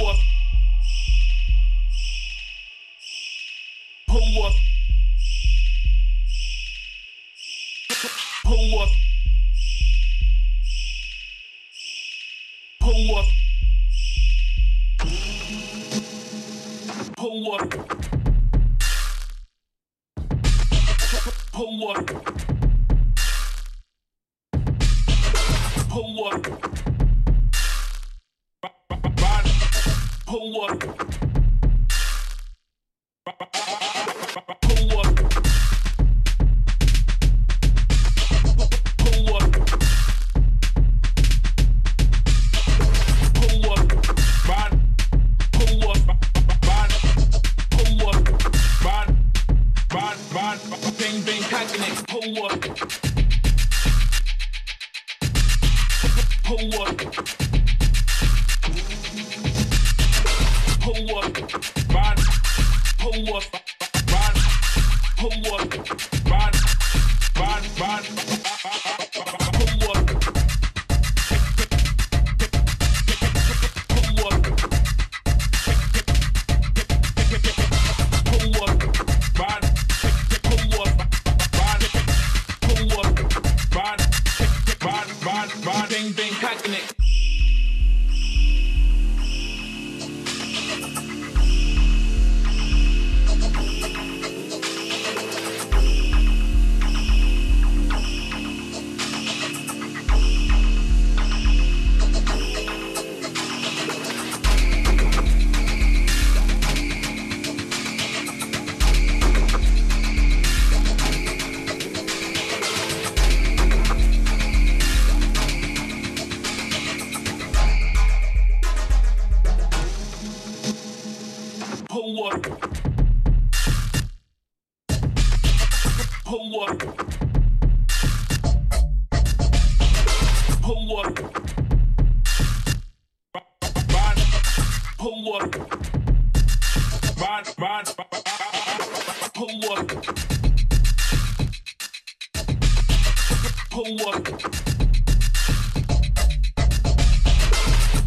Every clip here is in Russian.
up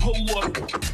pull.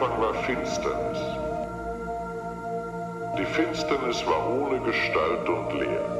Anfang war Finsternis. Die Finsternis war ohne Gestalt und leer.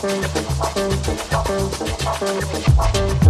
Thank you.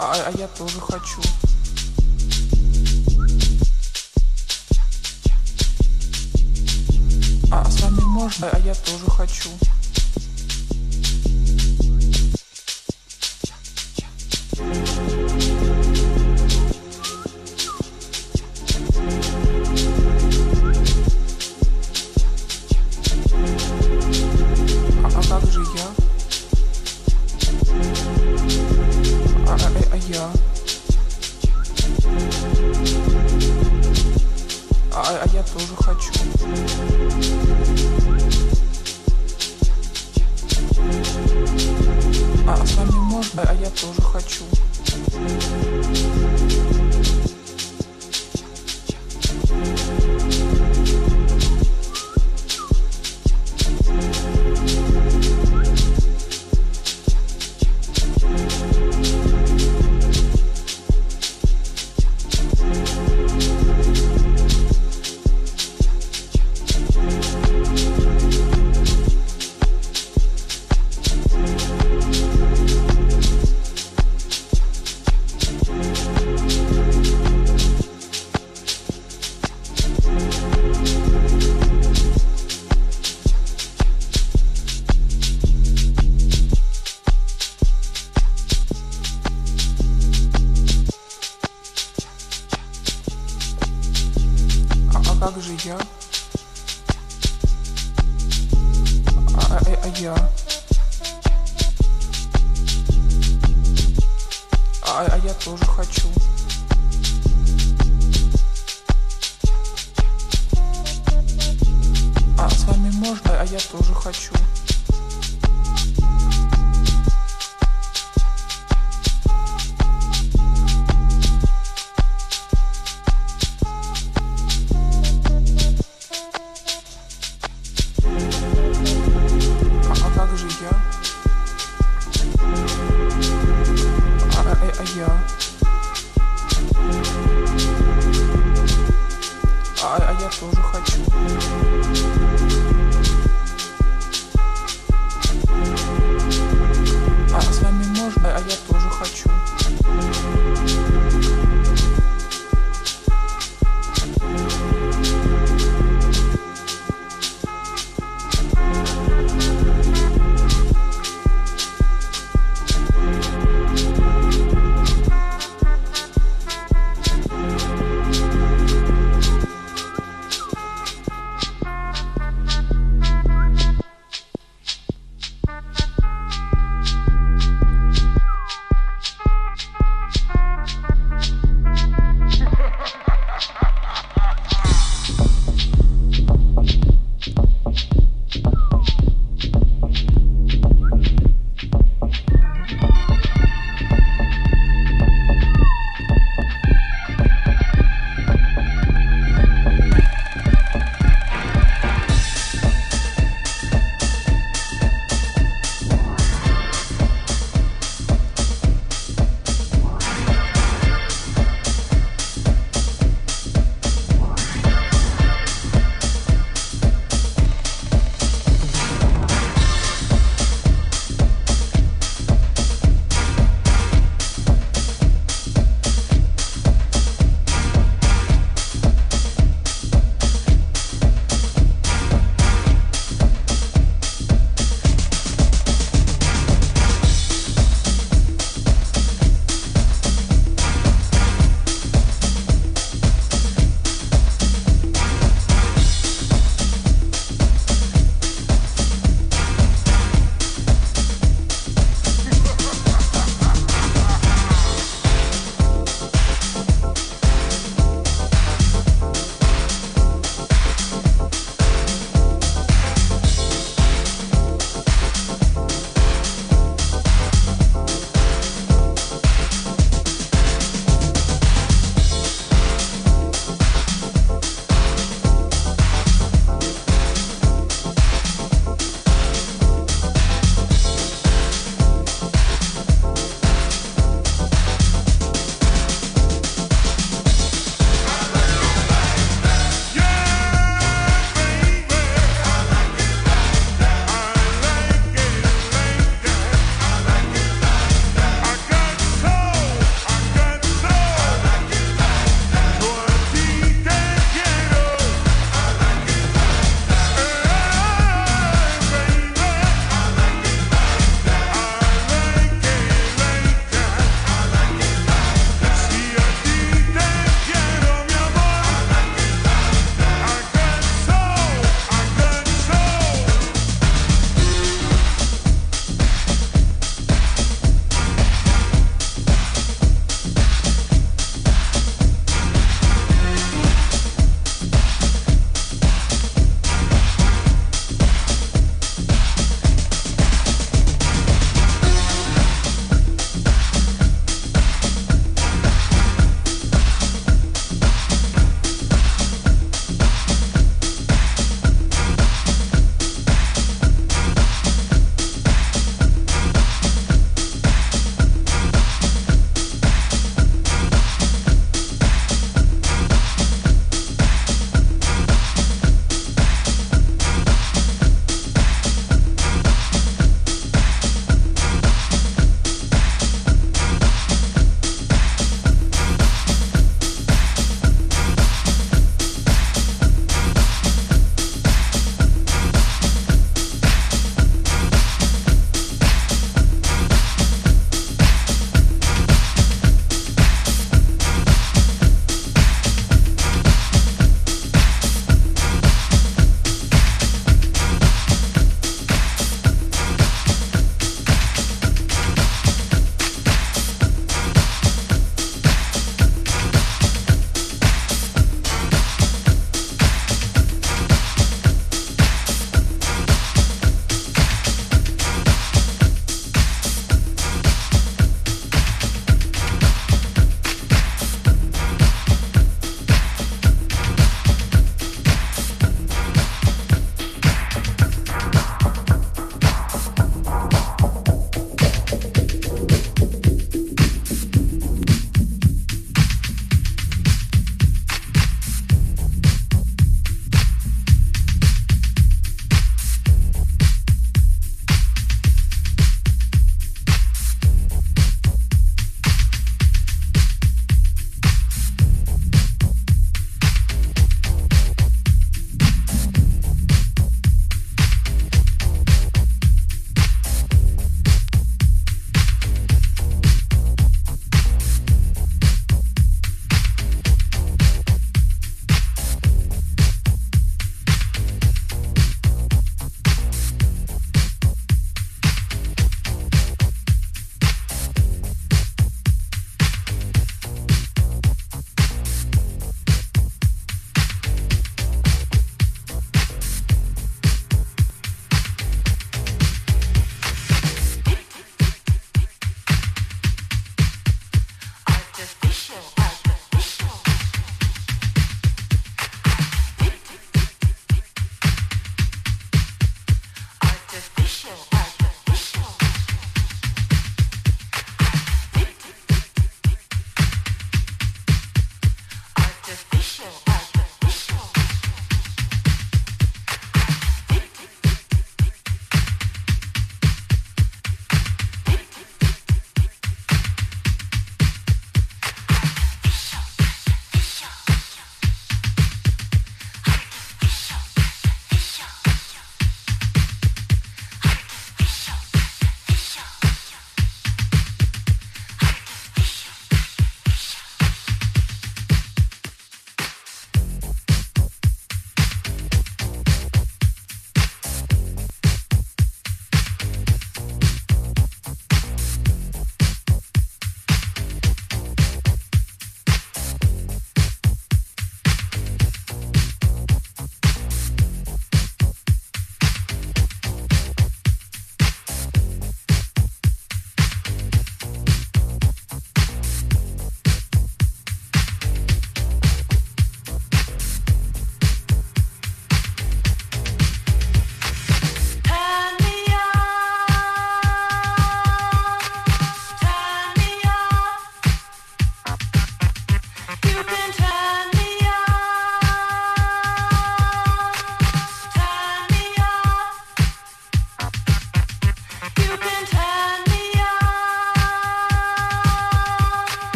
А, а я тоже хочу. А с вами можно? А, а я тоже хочу.